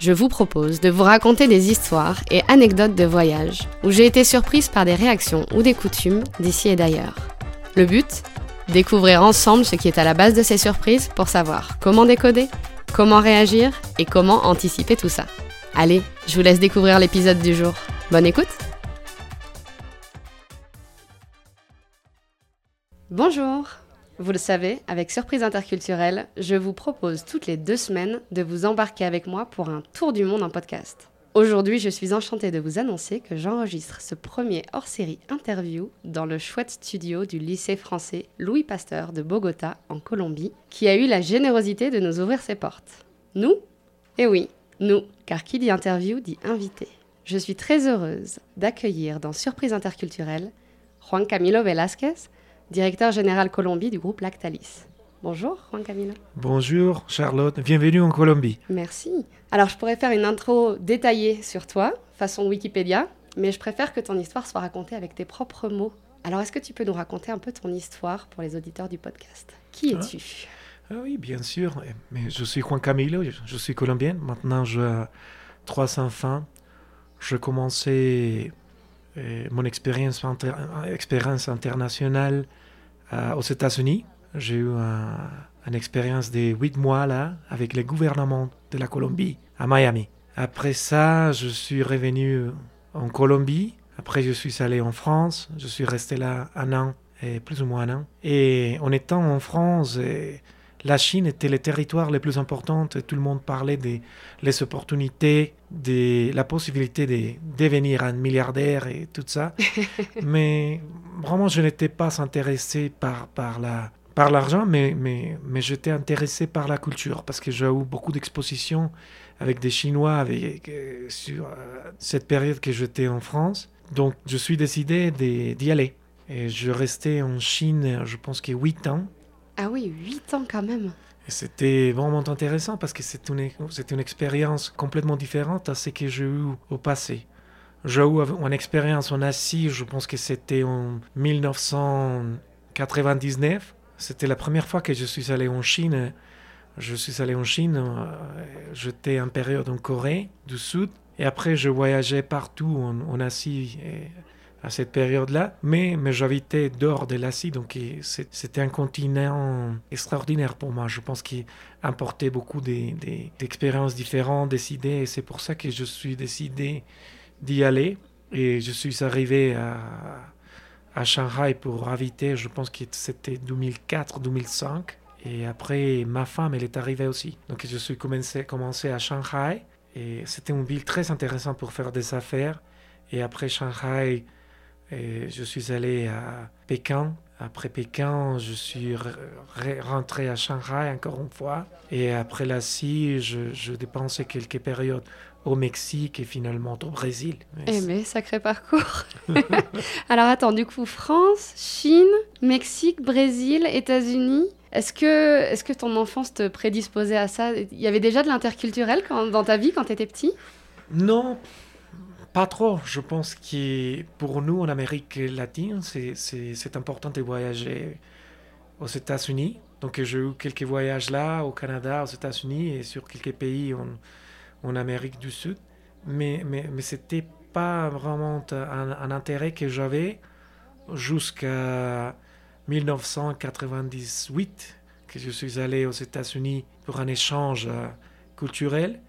Je vous propose de vous raconter des histoires et anecdotes de voyage où j'ai été surprise par des réactions ou des coutumes d'ici et d'ailleurs. Le but? Découvrir ensemble ce qui est à la base de ces surprises pour savoir comment décoder, comment réagir et comment anticiper tout ça. Allez, je vous laisse découvrir l'épisode du jour. Bonne écoute Bonjour Vous le savez, avec Surprise Interculturelle, je vous propose toutes les deux semaines de vous embarquer avec moi pour un tour du monde en podcast. Aujourd'hui, je suis enchantée de vous annoncer que j'enregistre ce premier hors-série interview dans le chouette studio du lycée français Louis Pasteur de Bogota, en Colombie, qui a eu la générosité de nous ouvrir ses portes. Nous? Eh oui, nous, car qui dit interview dit invité. Je suis très heureuse d'accueillir dans Surprise Interculturelle Juan Camilo Velázquez, directeur général Colombie du groupe Lactalis. Bonjour Juan Camilo. Bonjour Charlotte, bienvenue en Colombie. Merci. Alors, je pourrais faire une intro détaillée sur toi, façon Wikipédia, mais je préfère que ton histoire soit racontée avec tes propres mots. Alors, est-ce que tu peux nous raconter un peu ton histoire pour les auditeurs du podcast? Qui Ah. es-tu? Ah oui, bien sûr, mais je suis Juan Camilo, je- suis colombien. Maintenant, j'ai trois enfants. Je commençais euh, mon expérience, inter- expérience internationale aux États-Unis. J'ai eu un- une expérience de huit mois là avec le gouvernement de la Colombie à Miami. Après ça, je suis revenu en Colombie. Après, je suis allé en France. Je suis resté là un an, et plus ou moins un an. Et en étant en France, eh, la Chine était le territoire le plus important. et Tout le monde parlait des les opportunités, de la possibilité de devenir un milliardaire et tout ça. mais vraiment, je n'étais pas intéressé par, par la par l'argent, mais, mais, mais j'étais intéressé par la culture parce que j'ai eu beaucoup d'expositions avec des Chinois avec, euh, sur euh, cette période que j'étais en France. Donc, je suis décidé d'y aller. Et je restais en Chine, je pense que 8 ans. Ah oui, 8 ans quand même. C'était vraiment intéressant parce que c'est une, expérience complètement différente à ce que j'ai eu au passé. J'ai eu une expérience en Asie, je pense que c'était en 1999. C'était la première fois que je suis allé en Chine. Je suis allé en Chine, euh, j'étais en période en Corée du Sud. Et après, je voyageais partout en, Asie à cette période-là. Mais, mais j'habitais dehors de l'Asie, donc c'était un continent extraordinaire pour moi. Je pense qu'il apportait beaucoup d'expériences différentes, des idées. Et c'est pour ça que je suis décidé d'y aller. Et je suis arrivé à, à Shanghai pour habiter, je pense que c'était 2004-2005. Et après, ma femme, elle est arrivée aussi. Donc je suis commencé, commencé à Shanghai. Et c'était une ville très intéressante pour faire des affaires. Et après Shanghai, et je suis allé à Pékin. Après Pékin, je suis re- re- rentré à Shanghai encore une fois. Et après l'Asie, je, je dépensais quelques périodes au Mexique et finalement au Brésil. Mais Eh mais sacré parcours. Alors attends, du coup, France, Chine, Mexique, Brésil, États-Unis. Est-ce que, est que ton enfance te prédisposait à ça? Il y avait déjà de l'interculturel dans ta vie quand tu étais petit? Non, pas trop. Je pense que pour nous, en Amérique latine, c'est- important de voyager aux États-Unis. Donc j'ai eu quelques voyages là, au Canada, aux États-Unis et sur quelques pays en, Amérique du Sud. Mais, mais, ce n'était pas vraiment un, un intérêt que j'avais jusqu'à 1998, que je suis allé aux États-Unis pour un échange euh, culturel.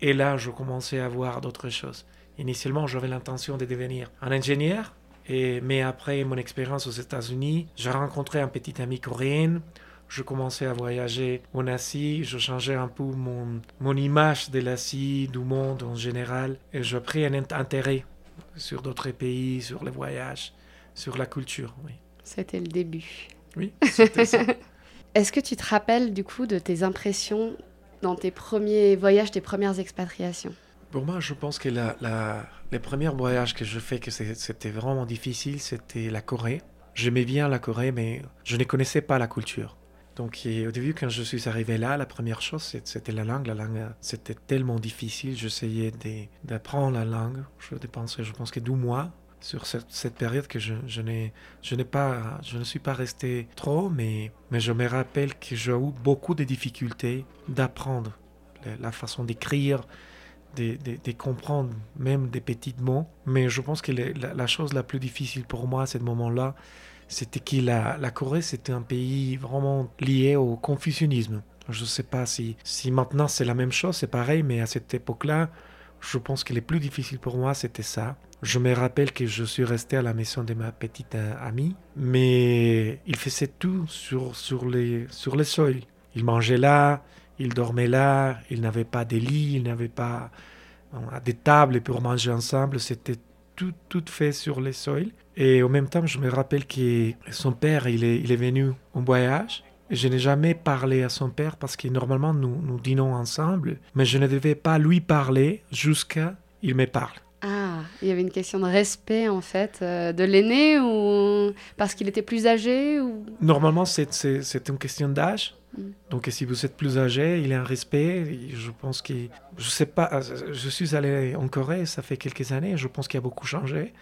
Et là, je commençais à voir d'autres choses. Initialement, j'avais l'intention de devenir un ingénieur, et, mais après mon expérience aux États-Unis, j'ai rencontré un petit ami coréen. Je commençais à voyager en Asie, je changeais un peu mon, mon image de l'Asie, du monde en général, et j'ai pris un int- intérêt sur d'autres pays, sur les voyages, sur la culture. Oui, C'était le début. oui c'était ça. Est-ce que tu te rappelles du coup de tes impressions dans tes premiers voyages, tes premières expatriations? Pour moi, je pense que les premiers voyages que je fais, que c'était vraiment difficile, c'était la Corée. j'aimais bien la Corée, mais je ne connaissais pas la culture. Donc au début, quand je suis arrivé là, la première chose, c'était la langue. La langue, c'était tellement difficile. J'essayais d'apprendre la langue. Je je pense que 12 mois sur cette, période que je, je pas je ne suis pas resté trop mais mais je me rappelle que j'ai eu beaucoup de difficultés d'apprendre la façon d'écrire de, comprendre même des petits mots mais je pense que la, chose la plus difficile pour moi à ce moment-là c'était que la, la Corée c'était un pays vraiment lié au confucianisme je ne sais pas si, si maintenant c'est la même chose c'est pareil mais à cette époque-là je pense que le plus difficile pour moi c'était ça je me rappelle que je suis resté à la maison de ma petite euh, amie, mais il faisait tout sur, sur, les, sur les sols. Il mangeait là, il dormait là, il n'avait pas de lit, il n'avait pas des tables pour manger ensemble. C'était tout, tout fait sur les sols. Et en même temps, je me rappelle que son père, il est, il est venu en voyage. Je n'ai jamais parlé à son père parce que normalement nous, nous dînons ensemble, mais je ne devais pas lui parler jusqu'à il me parle. Ah, il y avait une question de respect en fait euh, de l'aîné ou parce qu'il était plus âgé ou? Normalement, c'est une question d'âge. Donc, si vous êtes plus âgé, il y a un respect. Je pense que. Je sais pas. Je suis allé en Corée, ça fait quelques années. Je pense qu'il a beaucoup changé.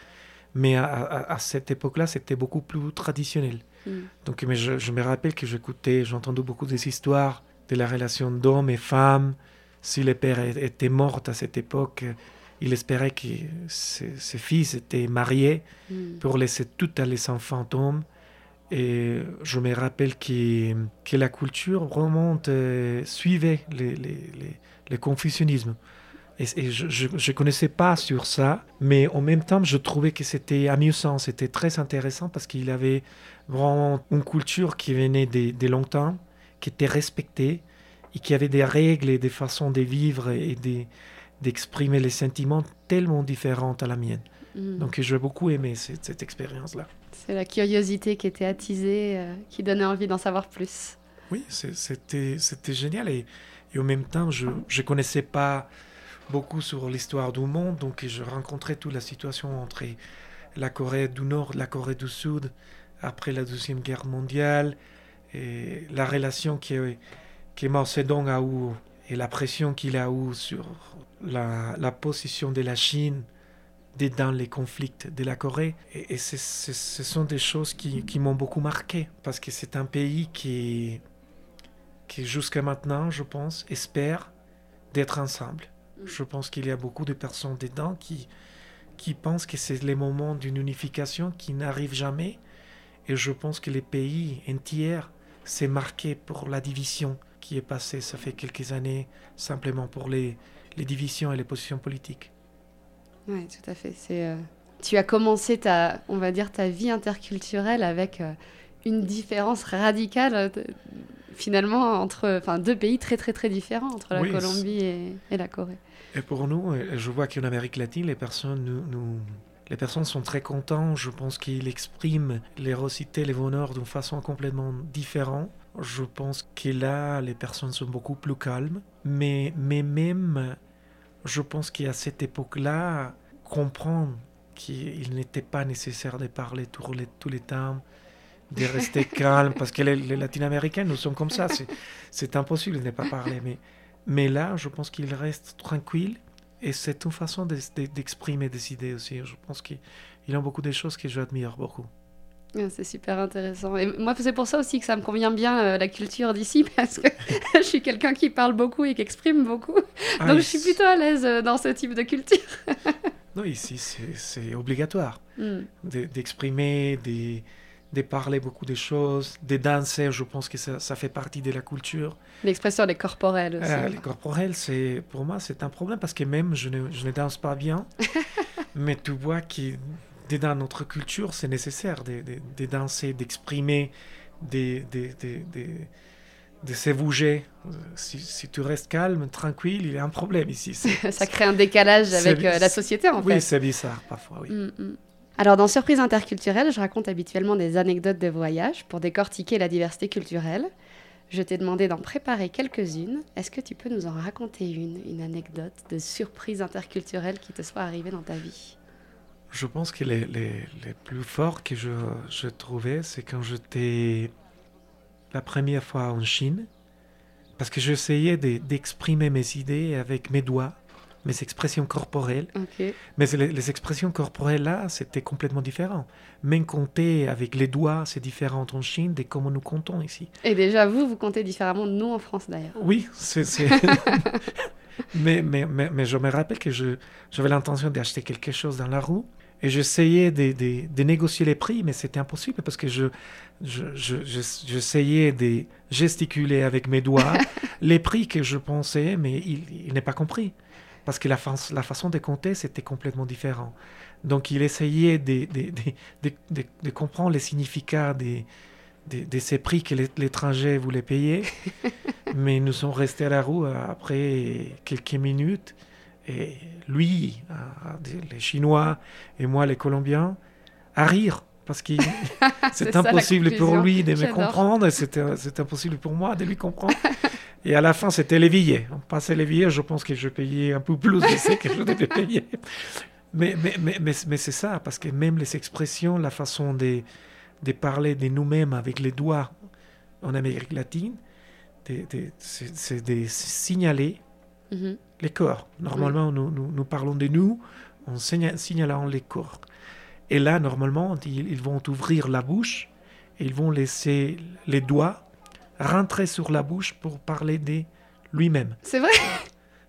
Mais à, à- à cette époque-là, c'était beaucoup plus traditionnel. Mm. Donc, mais je, je me rappelle que j'écoutais, j'ai entendu beaucoup des histoires de la relation d'hommes et femmes. Si le père était mort à cette époque, il espérait que ses, ses fils étaient mariés Mm. pour laisser tout à les enfants fantômes. Et je me rappelle que, que la culture vraiment euh, suivait les, les, les, le confucianisme. Et, et je ne connaissais pas sur ça, mais en même temps, je trouvais que c'était amusant, c'était très intéressant parce qu'il avait vraiment une culture qui venait de, de longtemps, qui était respectée et qui avait des règles et des façons de vivre et de- d'exprimer les sentiments tellement différentes à la mienne. Mm. Donc j'ai beaucoup aimé cette, cette expérience-là. C'est la curiosité qui était attisée, euh, qui donnait envie d'en savoir plus. Oui, c'était génial et, en même temps, je ne connaissais pas beaucoup sur l'histoire du monde, donc je rencontrais toute la situation entre la Corée du Nord, la Corée du Sud, après la Deuxième Guerre mondiale, et la relation que, que Mao Zedong a eue et la pression qu'il a eue sur la position de la Chine de- dans les conflits de la Corée. Et, ce sont des choses qui, qui m'ont beaucoup marqué, parce que c'est un pays qui, qui jusqu'à maintenant, je pense, espère d'être ensemble. Je pense qu'il y a beaucoup de personnes dedans qui, qui pensent que c'est le moment d'une unification qui n'arrive jamais. Et je pense que les pays entiers s'est marqué pour la division qui est passée, ça fait quelques années, simplement pour les, les divisions et les positions politiques. Oui, tout à fait. C'est, euh, Tu as commencé ta, on va dire, ta vie interculturelle avec euh, une différence radicale, euh, de- finalement, entre enfin, deux pays très, très, très différents, entre la Oui, Colombie et, et la Corée. Et pour nous, je vois qu'en Amérique latine, les personnes, nous, nous- les personnes sont très contentes. Je pense qu'ils expriment l'érosité, les bonheurs d'une façon complètement différente. Je pense que là, les personnes sont beaucoup plus calmes. Mais, mais même, je pense qu'à cette époque-là, comprendre qu'il n'était pas nécessaire de parler tous les, tous les temps, de rester calme, parce que les, les latino-américains, nous sommes comme ça. C'est- impossible de ne pas parler. Mais, mais là, je pense qu'il reste tranquille et c'est une façon de- de- d'exprimer des idées aussi. Je pense qu'il il y a beaucoup de choses que j'admire beaucoup. Ah, C'est super intéressant. Et moi, c'est pour ça aussi que ça me convient bien euh, la culture d'ici, parce que je suis quelqu'un qui parle beaucoup et qui exprime beaucoup. Ah, Donc, je suis plutôt à l'aise euh, dans ce type de culture. Non, ici, c'est obligatoire Hmm. de- d'exprimer, de, de parler beaucoup de choses, de danser. Je pense que ça, ça fait partie de la culture. L'expression elle est corporelle aussi. Euh, les corporels, c'est pour moi, c'est un problème parce que même je ne, je ne danse pas bien, mais tu vois que dans notre culture, c'est nécessaire de, de- de danser, d'exprimer, de, de, bouger. Euh, Si, si tu restes calme, tranquille, il y a un problème ici. Ça crée un décalage avec euh, la société, en oui, fait. c'est bizarre parfois, oui. Mm, mm. Alors, dans Surprise interculturelle, je raconte habituellement des anecdotes de voyage pour décortiquer la diversité culturelle. Je t'ai demandé d'en préparer quelques-unes. Est-ce que tu peux nous en raconter une, une anecdote de surprise interculturelle qui te soit arrivée dans ta vie? Je pense que les, les, les plus forts que je, je trouvais, c'est quand j'étais la première fois en Chine, parce que j'essayais de- d'exprimer mes idées avec mes doigts, mes expressions corporelles. Mais les, les expressions corporelles là, c'était complètement différent. Même compter avec les doigts, c'est différent en Chine de comment nous comptons ici. Et déjà, vous, vous comptez différemment de nous en France d'ailleurs. Oui, c'est. mais, mais, mais, mais je me rappelle que j'avais l'intention d'acheter quelque chose dans la rue et j'essayais de, de- de négocier les prix, mais c'était impossible parce que je, je, je- je- j'essayais de gesticuler avec mes doigts les prix que je pensais, mais il, il n'est pas compris. Parce que la, fa- la façon de compter, c'était complètement différent. Donc il essayait de- de comprendre les significats des, de, de ces prix que l'é- l'étranger voulait payer. Mais nous sommes restés à la roue euh, après quelques minutes. Et lui, euh, les Chinois et moi, les Colombiens, à rire. Parce que C'est impossible pour lui de me comprendre et c'était c'est impossible pour moi de lui comprendre. Et à la fin, c'était billets. On passait billets, je pense que je payais un peu plus de ce que je devais payer. Mais, mais, mais, mais, mais c'est ça, parce que même les expressions, la façon de, de parler de nous-mêmes avec les doigts en Amérique latine, de- de- c'est de signaler Mhm. les corps. Normalement, nous, nous, nous parlons de nous en signa- signalant les corps. Et là, normalement, ils, ils vont ouvrir la bouche et ils vont laisser les doigts rentrer sur la bouche pour parler de lui-même. C'est vrai?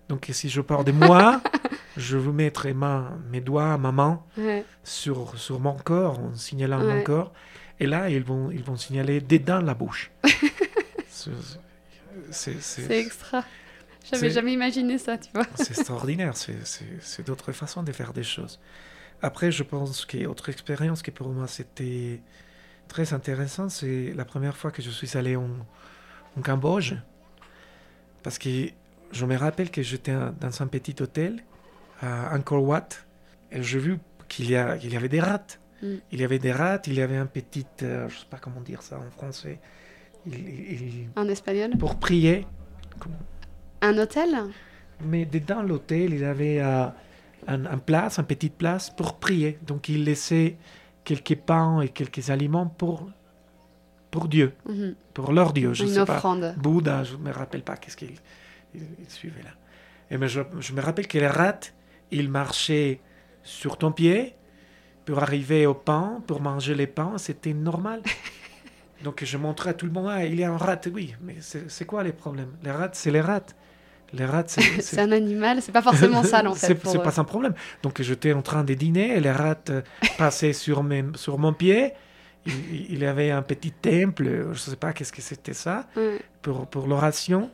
Donc, si je parle de moi, je vous mettrai ma, mes doigts, ma main Ouais. sur, sur mon corps, en signalant mon corps. Et là, ils vont, ils vont signaler dedans la bouche. C'est- extra. J'avais jamais imaginé ça, tu vois. c'est extraordinaire, c'est- d'autres façons de faire des choses. Après, je pense qu'autre expérience qui pour moi c'était très intéressant, c'est la première fois que je suis allé en, en Cambodge. Parce que je me rappelle que j'étais dans un petit hôtel à Angkor Wat et j'ai vu qu'il y, a- qu'il y avait des rats. Mm. Il y avait des rats, il y avait un petit, euh, je sais pas comment dire ça en français, il- il- il- En espagnol pour prier. Comment- Un hôtel? Mais dedans l'hôtel, il avait euh, un, un place, une petite place pour prier. Donc il laissait quelques pains et quelques aliments pour, pour Dieu, Mhm. pour leur Dieu. Je Une sais pas. offrande. Bouddha, je ne me rappelle pas qu'est-ce qu'il il, il suivait là. Et mais je, je me rappelle que les rats, ils marchaient sur ton pied pour arriver au pain, pour manger les pains, c'était normal. Donc je montrais à tout le monde, ah, il y a un rat, oui, mais c'est quoi les problèmes? Les rats, c'est les rats. Les rats, c'est... un animal, c'est pas forcément sale en fait. c'est pour pas un problème. Donc j'étais en train de dîner et les rats euh, passaient sur, mes, sur mon pied. Il, il y avait un petit temple, je ne sais pas qu'est-ce que c'était ça, pour, pour l'oration.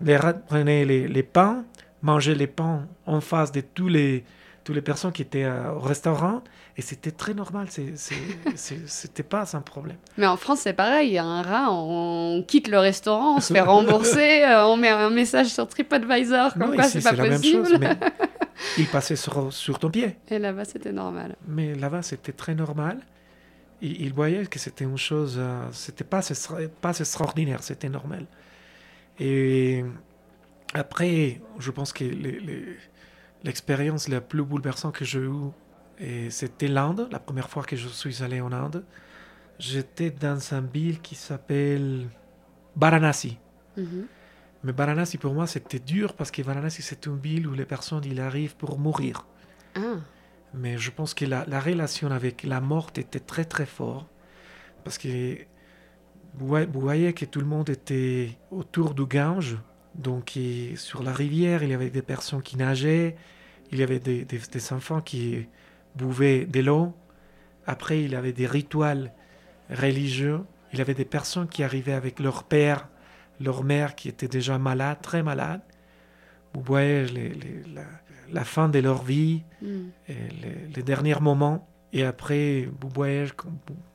Les rats prenaient les, les pains, mangeaient les pains en face de tous les, toutes les personnes qui étaient euh, au restaurant. Et c'était très normal, c'était pas un problème. Mais en France, c'est pareil. Un rat, on quitte le restaurant, on se fait rembourser, euh, on met un message sur TripAdvisor comme Non, quoi c'est pas la même possible. chose, mais il passait sur, sur ton pied. Et là-bas, c'était normal. Mais là-bas, c'était très normal. Il, il voyait que c'était une chose, euh, c'était pas, pas extraordinaire, c'était normal. Et après, je pense que l'expérience la plus bouleversante que j'ai eue, et c'était l'Inde, la première fois que je suis allé en Inde. J'étais dans une ville qui s'appelle Varanasi. Mhm. Mais Varanasi, pour moi, c'était dur parce que Varanasi, c'est une ville où les personnes, ils arrivent pour mourir. Ah, Mais je pense que la, la relation avec la mort était très très forte. Parce que vous voyez que tout le monde était autour du Gange. Donc et sur la rivière, il y avait des personnes qui nageaient. Il y avait des, des- des enfants qui buvaient de l'eau. Après, il y avait des rituels religieux. Il y avait des personnes qui arrivaient avec leur père, leur mère qui était déjà malade, très malade. Vous voyez les- les- la, la fin de leur vie hmm. et les, les derniers moments. Et après, vous, voyez,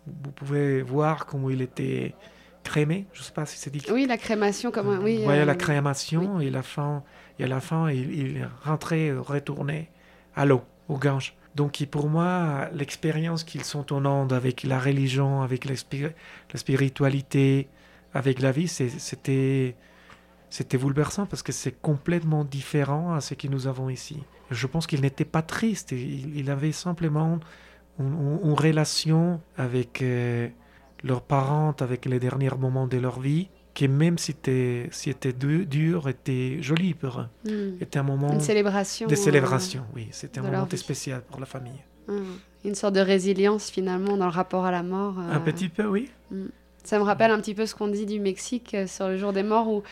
vous pouvez voir comment il était crémé. Je ne sais pas si c'est dit. Oui, la crémation, comme oui. vous voyez euh, la crémation et, la fin, et à la fin, il, il est rentré, retourné à l'eau, au Gange. Donc pour moi, l'expérience qu'ils sont en Inde avec la religion, avec la, spiri- la spiritualité, avec la vie, c'était c'était bouleversant parce que c'est complètement différent à ce que nous avons ici. Je pense qu'il n'était pas triste, il, il avait simplement une, une relation avec euh, leurs parents, avec les derniers moments de leur vie, qui même si c'était si dur, était joli pour eux. Hmm. Était un moment Une célébration. de euh, célébration, oui. C'était un moment spécial pour la famille. hmm. Une sorte de résilience finalement dans le rapport à la mort. euh. Un petit peu, oui. Ça me rappelle un petit peu ce qu'on dit du Mexique euh, sur le jour des morts où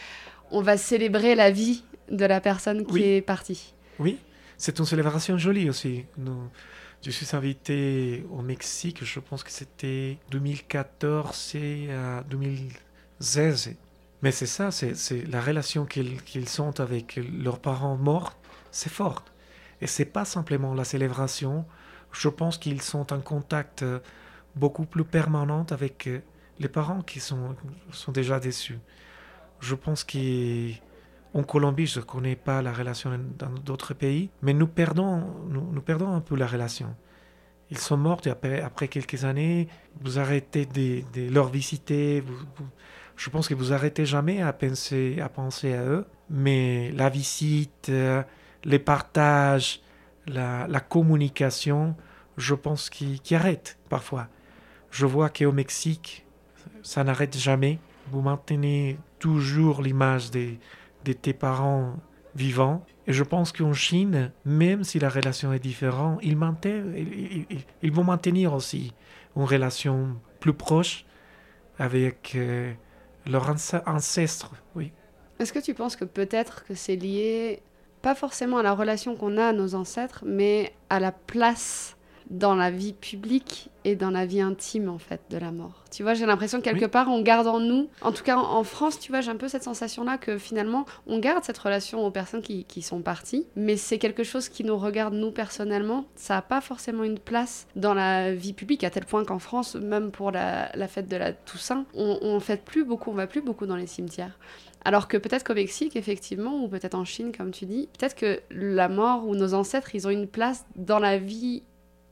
on va célébrer la vie de la personne qui Oui. est partie. Oui, c'est une célébration jolie aussi. Nous- je suis invité au Mexique, je pense que c'était 2014 et euh, 2016. Mais c'est ça, c'est la relation qu'ils qu'ils ont avec leurs parents morts, c'est fort. Et c'est pas simplement la célébration. Je pense qu'ils sont en contact euh, beaucoup plus permanent avec euh, les parents qui sont, sont déjà déçus. Je pense qu'en Colombie, je ne connais pas la relation dans d'autres pays, mais nous perdons, nous, perdons un peu la relation. Ils sont morts et après, quelques années, vous arrêtez de, leur visiter. je pense que vous arrêtez jamais à penser, à eux, mais la visite, euh, les partages, la, communication, je pense qu'ils arrêtent parfois. Je vois qu'au Mexique, ça n'arrête jamais. Vous maintenez toujours l'image des, de tes parents vivants. Et je pense qu'en Chine, même si la relation est différente, ils, ils, vont maintenir aussi une relation plus proche avec euh, leurs anc- ancêtres. Oui. Est-ce que tu penses que peut-être que c'est lié, pas forcément à la relation qu'on a à nos ancêtres, mais à la place dans la vie publique et dans la vie intime en fait de la mort. Tu vois, j'ai l'impression que quelque Oui. part on garde en nous, en tout cas en, en France, tu vois, j'ai un peu cette sensation-là que finalement on garde cette relation aux personnes qui, qui sont parties, mais c'est quelque chose qui nous regarde nous personnellement. Ça n'a pas forcément une place dans la vie publique à tel point qu'en France, même pour la, la fête de la Toussaint, on, on fête plus beaucoup, on va plus beaucoup dans les cimetières. Alors que peut-être qu'au Mexique, effectivement, ou peut-être en Chine, comme tu dis, peut-être que la mort ou nos ancêtres, ils ont une place dans la vie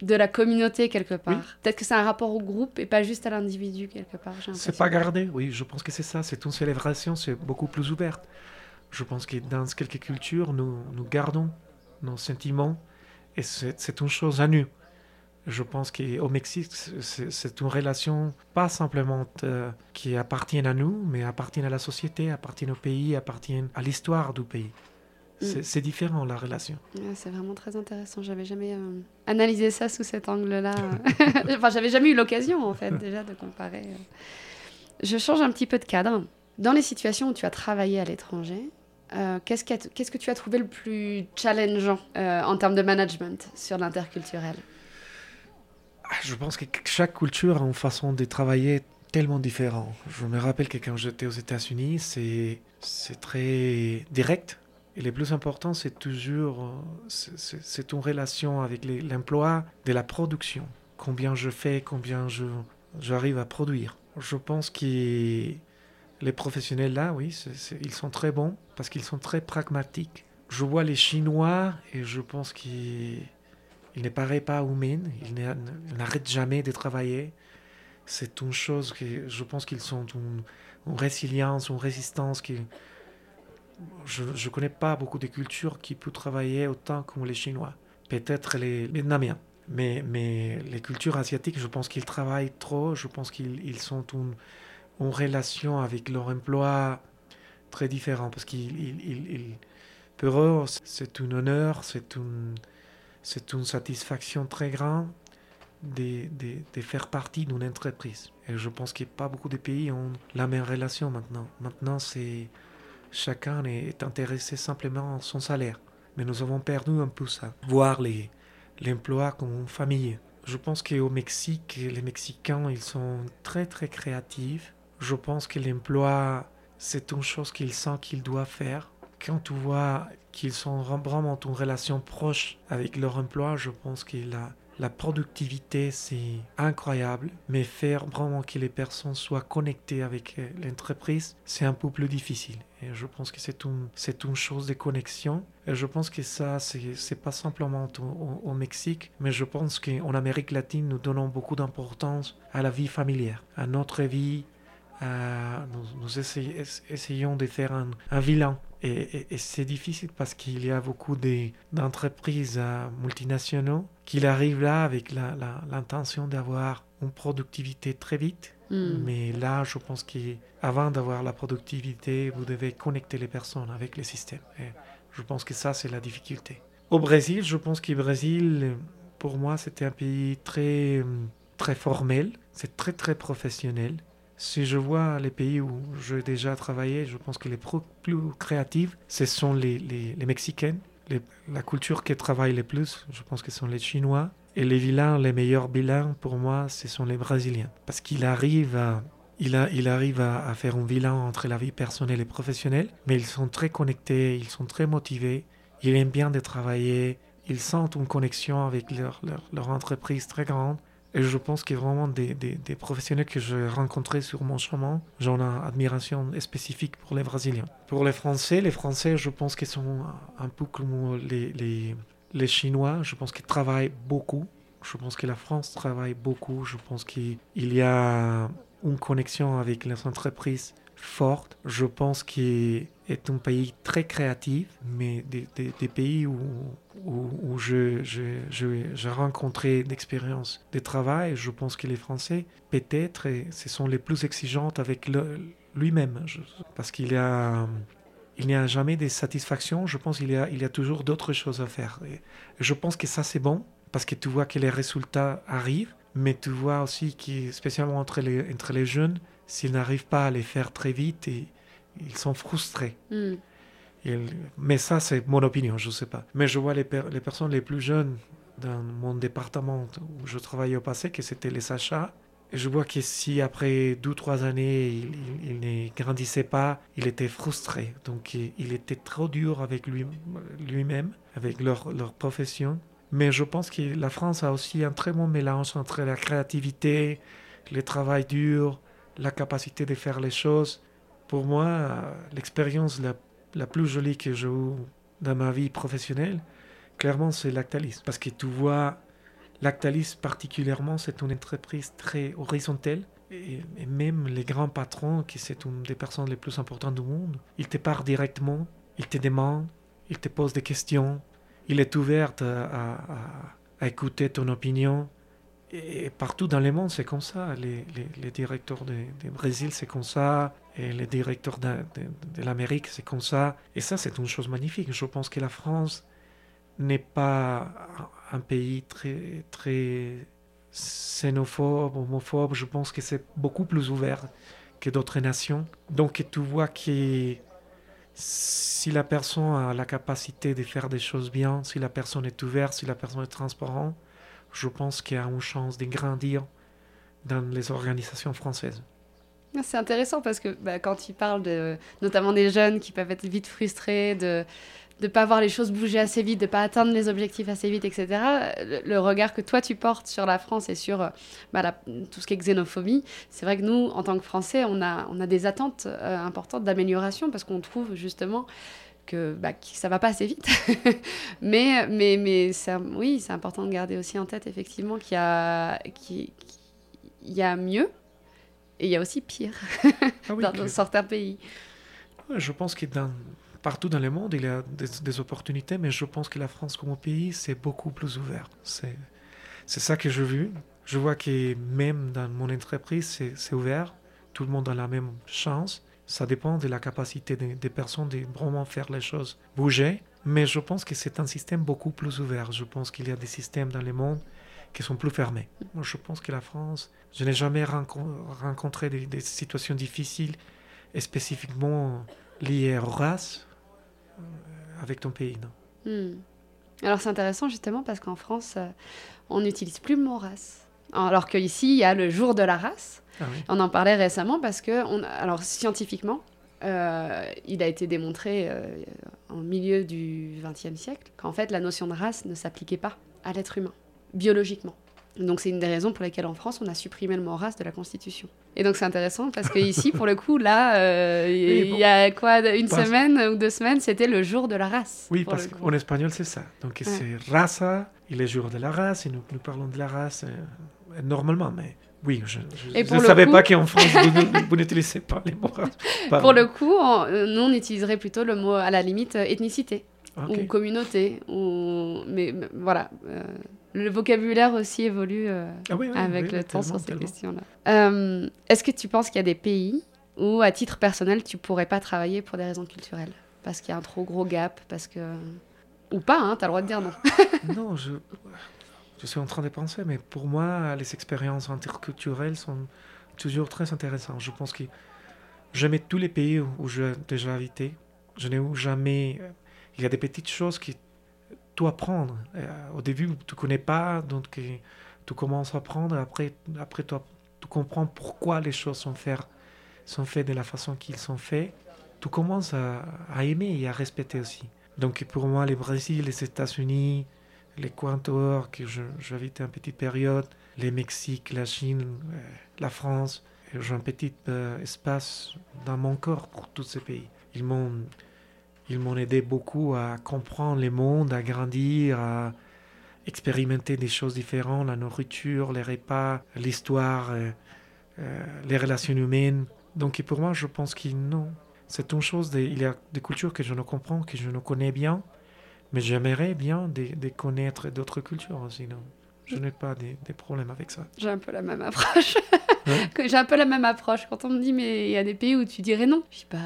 de la communauté quelque part. Oui. Peut-être que c'est un rapport au groupe et pas juste à l'individu quelque part. C'est pas gardé, oui, je pense que c'est ça. C'est une célébration, c'est beaucoup plus ouverte. Je pense que dans quelques cultures, nous, nous gardons nos sentiments et c'est une chose à nous. Je pense qu'au Mexique, c'est c'est une relation pas simplement euh, qui appartient à nous, mais appartient à la société, appartient au pays, appartient à l'histoire du pays. C'est Mm. c'est différent la relation. C'est vraiment très intéressant. J'avais jamais euh, analysé ça sous cet angle-là. enfin, j'avais jamais eu l'occasion, en fait, déjà de comparer. euh. Je change un petit peu de cadre. Dans les situations où tu as travaillé à l'étranger, euh, qu'est-ce que tu as trouvé le plus challengeant euh, en termes de management sur l'interculturel? Ah, Je pense que chaque culture a une façon de travailler tellement différente. Je me rappelle que quand j'étais aux États-Unis, c'est très direct. Et le plus important, c'est toujours euh, c'est- une relation avec l'emploi de la production. Combien je fais, combien j'arrive à produire. Je pense que les professionnels là, oui, ils sont très bons parce qu'ils sont très pragmatiques. Je vois les Chinois et je pense qu'ils il ne paraît pas humain, il n'a- il n'arrête jamais de travailler. C'est une chose que je pense qu'ils sont une, une résilience, une résistance. Qui, je ne connais pas beaucoup de cultures qui peuvent travailler autant comme les Chinois. Peut-être les Vietnamiens. Mais, mais les cultures asiatiques, je pense qu'ils travaillent trop. Je pense qu'ils ils sont une, une relation avec leur emploi très différent. Parce qu'ils, ils- ils- ils- pour eux, c'est un honneur, c'est une, c'est une satisfaction très grande de, de, de faire partie d'une entreprise. Et je pense que pas beaucoup de pays ont la même relation maintenant. Maintenant, c'est chacun est intéressé simplement à son salaire. Mais nous avons perdu un peu ça. Voir l'emploi comme une famille. Je pense qu'au Mexique, les Mexicains, ils sont très très créatifs. Je pense que l'emploi, c'est une chose qu'ils sentent qu'ils doivent faire. Quand tu vois qu'ils sont vraiment en relation proche avec leur emploi, je pense que la, la productivité, c'est incroyable. Mais faire vraiment que les personnes soient connectées avec euh, l'entreprise, c'est un peu plus difficile. Et je pense que c'est une, une chose de connexion. Et je pense que ça, c'est, c'est pas simplement au, au- Mexique, mais je pense qu'en Amérique latine, nous donnons beaucoup d'importance à la vie familière, à notre vie nous, nous essay- es- essayons de faire un, un bilan. Et, et- et c'est difficile parce qu'il y a beaucoup de- d'entreprises euh, multinationales qui arrivent là avec l'intention d'avoir une productivité très vite. Hmm. Mais là, je pense qu'avant d'avoir la productivité, vous devez connecter les personnes avec les systèmes. Et je pense que ça, c'est la difficulté. Au Brésil, je pense que le Brésil, pour moi, c'était un pays très, très formel. C'est très, très professionnel. Si je vois les pays où j'ai déjà travaillé, je pense que les plus créatifs, ce sont les, les, les Mexicains. Les- la culture qui travaille le plus, je pense que ce sont les Chinois. Et les vilains, les meilleurs bilans pour moi, ce sont les Brésiliens. Parce qu'il arrive à, il, arrive à, faire un bilan entre la vie personnelle et professionnelle, mais ils sont très connectés, ils sont très motivés, ils aiment bien de travailler, ils sentent une connexion avec leur, leur, leur entreprise très grande. Et je pense que vraiment des, des, des professionnels que j'ai rencontrés sur mon chemin, j'en ai une admiration spécifique pour les Brésiliens. Pour les Français, les Français, je pense qu'ils sont un peu comme les, les, les Chinois. Je pense qu'ils travaillent beaucoup. Je pense que la France travaille beaucoup. Je pense qu'il il y a une connexion avec les entreprises forte. Je pense qu'il est un pays très créatif, mais des, pays où, où, où je, je, je- j'ai rencontré d'expériences de travail, je pense que les Français, peut-être, ce sont les plus exigeantes avec lui-même. Je- Parce qu'il a... Il n'y a jamais de satisfaction, je pense qu'il y a, il y a toujours d'autres choses à faire. Je pense que ça c'est bon, parce que tu vois que les résultats arrivent, mais tu vois aussi que, spécialement entre les, entre les jeunes, s'ils n'arrivent pas à les faire très vite, et, ils sont frustrés. Hmm. Mais ça, c'est mon opinion, je ne sais pas. Mais je vois les, per- les personnes les plus jeunes dans mon département où je travaillais au passé, que c'était les achats. Et je vois que si après deux, trois années, il, il- il ne grandissait pas, il était frustré. Donc il, était trop dur avec lui- lui-même, avec leur, leur profession. Mais je pense que la France a aussi un très bon mélange entre la créativité, le travail dur, la capacité de faire les choses. Pour moi, l'expérience la, plus jolie que j'ai eue dans ma vie professionnelle, clairement, c'est Lactalis. Parce que tu vois, Lactalis particulièrement, c'est une entreprise très horizontale. Et, même les grands patrons, qui une des personnes les plus importantes du monde, ils te parlent directement, ils te demandent, ils te posent des questions, il est ouvert à, écouter ton opinion. Et partout dans le monde, c'est comme ça. Les, directeurs du Brésil, c'est comme ça. Et les directeurs de, l'Amérique, c'est comme ça. Et ça, c'est une chose magnifique. Je pense que la France n'est pas un pays très, très xénophobe, homophobe. Je pense que c'est beaucoup plus ouvert que d'autres nations. Donc, tu vois que si la personne a la capacité de faire des choses bien, si la personne est ouverte, si la personne est transparente, je pense qu'il y a une chance de grandir dans les organisations françaises. Ah, C'est intéressant parce que bah, quand il parle de, notamment des jeunes qui peuvent être vite frustrés, de ne pas voir les choses bouger assez vite, de ne pas atteindre les objectifs assez vite, etc., le, regard que toi tu portes sur la France et sur euh, bah, tout ce qui est xénophobie, c'est vrai que nous, en tant que Français, on a, des attentes euh, importantes d'amélioration parce qu'on trouve justement que, bah, que ça va pas assez vite. mais mais, c'est- oui, c'est important de garder aussi en tête effectivement qu'il y a mieux et il y a aussi pire Ah oui, dans, que- certains pays. Je pense que dans, partout dans le monde, il y a des, des opportunités, mais je pense que la France comme pays, c'est beaucoup plus ouvert. C'est, c'est ça que j'ai vu. Je vois que même dans mon entreprise, c'est, c'est ouvert. Tout le monde a la même chance. Ça dépend de la capacité des, des personnes de vraiment faire les choses bouger. Mais je pense que c'est un système beaucoup plus ouvert. Je pense qu'il y a des systèmes dans le monde qui sont plus fermés. Moi, je pense que la France, je n'ai jamais rencon- rencontré des, des situations difficiles et spécifiquement liées aux races euh, avec ton pays. Non Hmm. Alors c'est intéressant justement parce qu'en France, euh, on n'utilise plus le mot race. Alors qu'ici, il y a le jour de la race. ah oui. On en parlait récemment parce que, on, alors scientifiquement, euh, il a été démontré euh, en milieu du XXe siècle qu'en fait la notion de race ne s'appliquait pas à l'être humain, biologiquement. Donc c'est une des raisons pour lesquelles en France on a supprimé le mot race de la Constitution. Et donc c'est intéressant parce que ici pour le coup là euh, il bon. y a quoi une Parce- semaine ou deux semaines c'était le jour de la race. Oui, parce qu'en espagnol, c'est ça. Donc, c'est raza, et les jours de la race, et nous, nous parlons de la race euh, normalement, mais Oui, je ne savais coup- pas qu'en France, vous, n'utilisez pas les mots. Pardon. Pour le coup, nous, on utiliserait plutôt le mot, à la limite, ethnicité ou communauté. Ou... Mais, mais voilà, euh, le vocabulaire aussi évolue euh, Ah oui, oui, avec oui, le temps sur ces questions-là. Euh, Est-ce que tu penses qu'il y a des pays où, à titre personnel, tu pourrais pas travailler pour des raisons culturelles? Parce qu'il y a un trop gros gap, parce que... Ou pas, hein, t'as le droit de dire non. Non, je, je suis en train de penser, mais pour moi, les expériences interculturelles sont toujours très intéressantes. Je pense que j'aimais tous les pays où, où j'ai déjà habité. Je n'ai jamais. Il y a des petites choses qui tout apprendre. Euh, au début, tu connais pas, donc euh, tu commences à apprendre. Après, après tu, tu comprends pourquoi les choses sont faites, faites de la façon qu'ils sont faits. Tu commences à, aimer et à respecter aussi. Donc pour moi, les Brésil, les États-Unis, l'Équateur, que je- j'habitais une petite période, les Mexique, la Chine, euh, la France, j'ai un petit espace dans mon corps pour tous ces pays. Ils m'ont, ils m'ont aidé beaucoup à comprendre le monde, à grandir, à expérimenter des choses différentes, la nourriture, les repas, l'histoire, euh, euh, les relations humaines. Donc pour moi, je pense que non. C'est une chose, de- il y a des cultures que je ne comprends, que je ne connais bien, mais j'aimerais bien de, de connaître d'autres cultures aussi. non. Je n'ai pas des, des problèmes avec ça. J'ai un peu la même approche. J'ai un peu la même approche. Quand on me dit, mais il y a des pays où tu dirais non, je dis bah.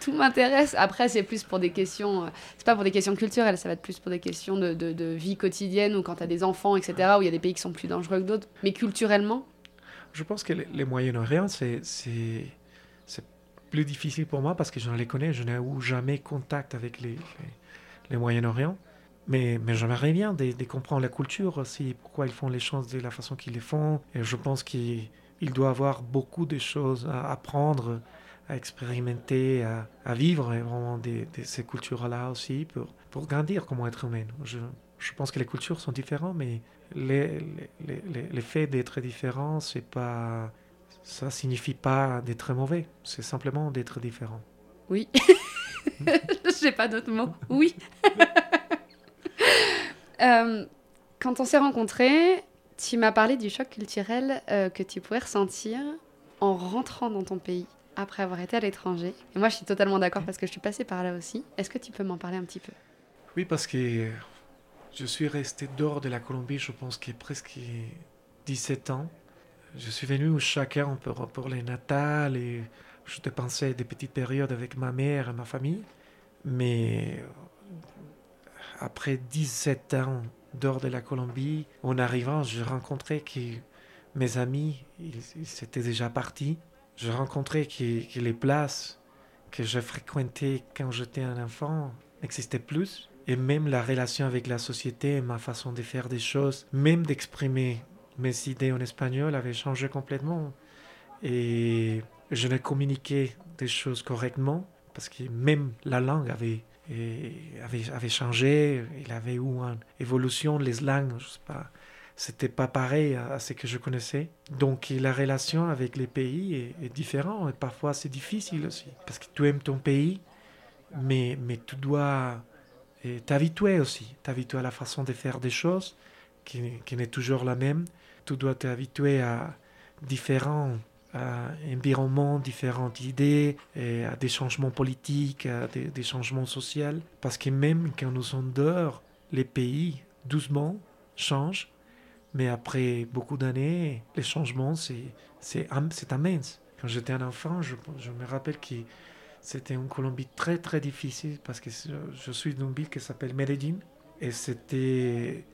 Tout m'intéresse. Après, c'est plus pour des questions. euh, C'est pas pour des questions culturelles, ça va être plus pour des questions de, de- vie quotidienne ou quand tu as des enfants, etc., où il y a des pays qui sont plus dangereux que d'autres. Mais culturellement, Je pense que les, les Moyen-Orient, c'est, plus difficile pour moi parce que je ne les connais, je n'ai jamais contact avec les, les, les Moyen-Orient. Mais, mais j'aimerais bien de, de comprendre la culture aussi, pourquoi ils font les choses de la façon qu'ils les font. Et je pense qu'il il doit avoir beaucoup de choses à apprendre, à expérimenter, à, à vivre vraiment de, de ces cultures-là aussi pour, pour grandir comme être humain. Je, je pense que les cultures sont différentes, mais les, les, les, les- le fait d'être différent, c'est pas, ça signifie pas d'être mauvais. C'est simplement d'être différent. oui. J'ai pas d'autres mots. Oui. Euh, quand on s'est rencontrés, tu m'as parlé du choc culturel euh, que tu pouvais ressentir en rentrant dans ton pays après avoir été à l'étranger. Et moi, je suis totalement d'accord parce que je suis passée par là aussi. Est-ce que tu peux m'en parler un petit peu? Oui, parce que je suis resté dehors de la Colombie, je pense qu'il y a presque 17 ans. Je suis venu chacun pour, pour les natals et je dépensais des petites périodes avec ma mère et ma famille. Mais après 17 ans dehors de la Colombie, en arrivant, je rencontrais que mes amis, ils, ils étaient déjà partis. Je rencontrais que, les places que je fréquentais quand j'étais un enfant n'existaient plus. Et même la relation avec la société, ma façon de faire des choses, même d'exprimer mes idées en espagnol avait changé complètement. Et je ne communiquais des choses correctement parce que même la langue avait, avait, avait changé. Il avait eu une évolution, les langues, je sais pas, c'était pas pareil à, à ce que je connaissais. Donc la relation avec les pays est, différente et parfois c'est difficile aussi parce que tu aimes ton pays, mais, mais tu dois t'habituer aussi, t'habituer à la façon de faire des choses qui, qui n'est toujours la même. Tu dois t'habituer à différents euh, environnements, différentes idées, et à des changements politiques, à des, des changements sociaux. Parce que même quand nous sommes dehors, les pays, doucement, changent. Mais après beaucoup d'années, les changements, c'est, immense. Quand j'étais un enfant, je, je me rappelle que c'était une Colombie très très difficile parce que je, suis d'une ville qui s'appelle Medellín et c'était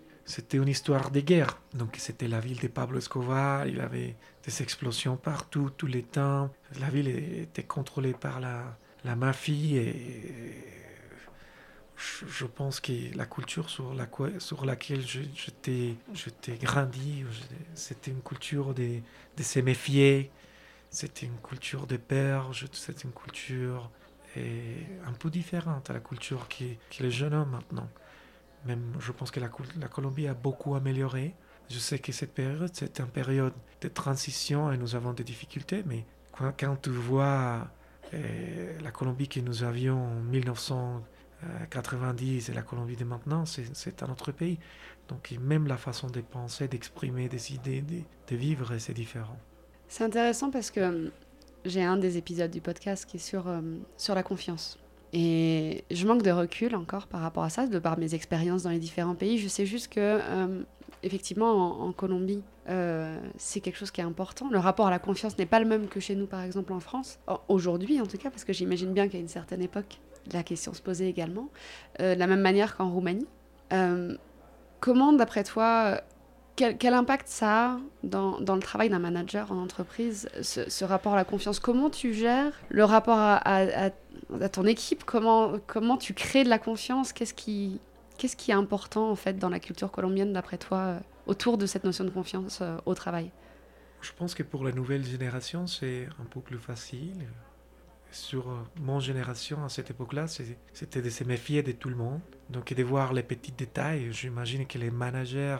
une histoire de guerre. Donc c'était la ville de Pablo Escobar, il avait des explosions partout, tous les temps. La ville était contrôlée par la, la mafie et je, je pense que la culture sur, la, sur laquelle je- j'étais grandi, je- c'était une culture de, de se méfier, c'était une culture de peur, je- c'était une culture eh, un peu différente à la culture qui, qui les jeunes ont maintenant. Même, je pense que la, la Colombie a beaucoup amélioré. Je sais que cette période, c'est une période de transition et nous avons des difficultés, mais quand, quand tu vois eh, la Colombie que nous avions en 90 et la Colombie de maintenant, c'est un autre pays. Donc même la façon de penser, d'exprimer des idées, de, de vivre, c'est différent. C'est intéressant parce que hum, j'ai un des épisodes du podcast qui est sur, hum, sur la confiance. Et je manque de recul encore par rapport à ça, de par mes expériences dans les différents pays. Je sais juste que, hum, effectivement, en, Colombie, euh, c'est quelque chose qui est important. Le rapport à la confiance n'est pas le même que chez nous, par exemple, en France. Aujourd'hui, en tout cas, parce que j'imagine bien qu'à une certaine époque, la question se posait également. Euh, de la même manière qu'en Roumanie. comment, d'après toi, quel, impact ça a dans, le travail d'un manager en entreprise, ce, rapport à la confiance? Comment tu gères le rapport à, ton équipe? Comment, tu crées de la confiance? Qu'est-ce qui, est important en fait dans la culture colombienne d'après toi euh, autour de cette notion de confiance euh, au travail? Je pense que pour la nouvelle génération, c'est un peu plus facile. Sur euh, mon génération, à cette époque-là, c'était de se méfier de tout le monde. Donc, de voir les petits détails. J'imagine que les managers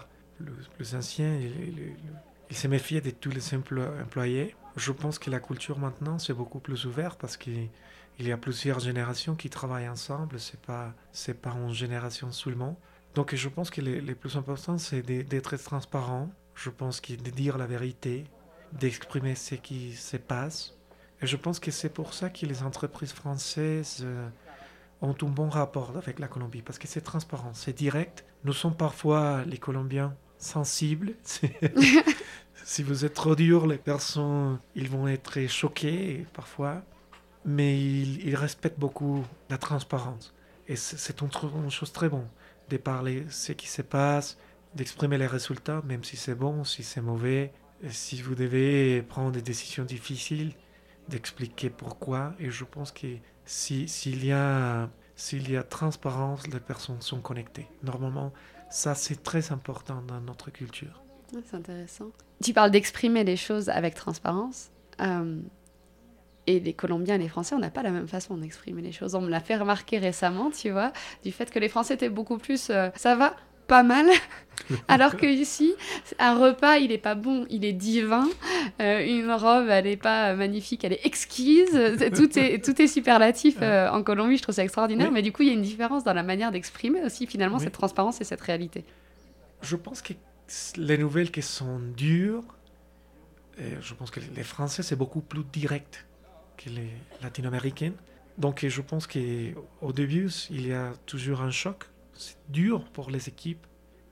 les anciens, ils se méfiaient de tous les employés. Je pense que la culture maintenant, c'est beaucoup plus ouvert parce qu'il y a plusieurs générations qui travaillent ensemble. C'est pas, pas une génération seulement. Donc je pense que le, plus important, c'est d'être transparent. Je pense que de dire la vérité, d'exprimer ce qui se passe. Et je pense que c'est pour ça que les entreprises françaises euh, ont un bon rapport avec la Colombie, parce que c'est transparent, c'est direct. Nous sommes parfois, les Colombiens, sensibles. si vous êtes trop dur, les personnes, ils vont être choqués parfois, mais ils, respectent beaucoup la transparence. Et c'est une, chose très bonne de parler ce qui se passe, d'exprimer les résultats, même si c'est bon, si c'est mauvais, si vous devez prendre des décisions difficiles, d'expliquer pourquoi. Et je pense que s'il y a s'il y a transparence, les personnes sont connectées. Normalement, ça, c'est très important dans notre culture. c'est intéressant. Tu parles d'exprimer les choses avec transparence. Euh, et les Colombiens et les Français, on n'a pas la même façon d'exprimer les choses. On me l'a fait remarquer récemment, tu vois, du fait que les Français étaient beaucoup plus euh, ça va, pas mal. Alors que ici, un repas, il est pas bon, il est divin. Euh, une robe, elle n'est pas magnifique, elle est exquise. Tout est, tout est superlatif euh, en Colombie, je trouve ça extraordinaire. Mais du coup, il y a une différence dans la manière d'exprimer aussi, finalement, cette transparence et cette réalité. Je pense que les nouvelles qui sont dures, je pense que les Français, c'est beaucoup plus direct que les Latino-Américains. Donc, je pense qu'au début, il y a toujours un choc c'est dur pour les équipes,